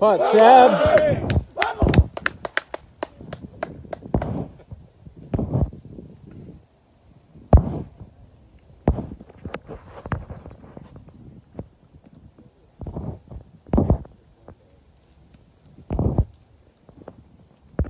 Putt, Seb.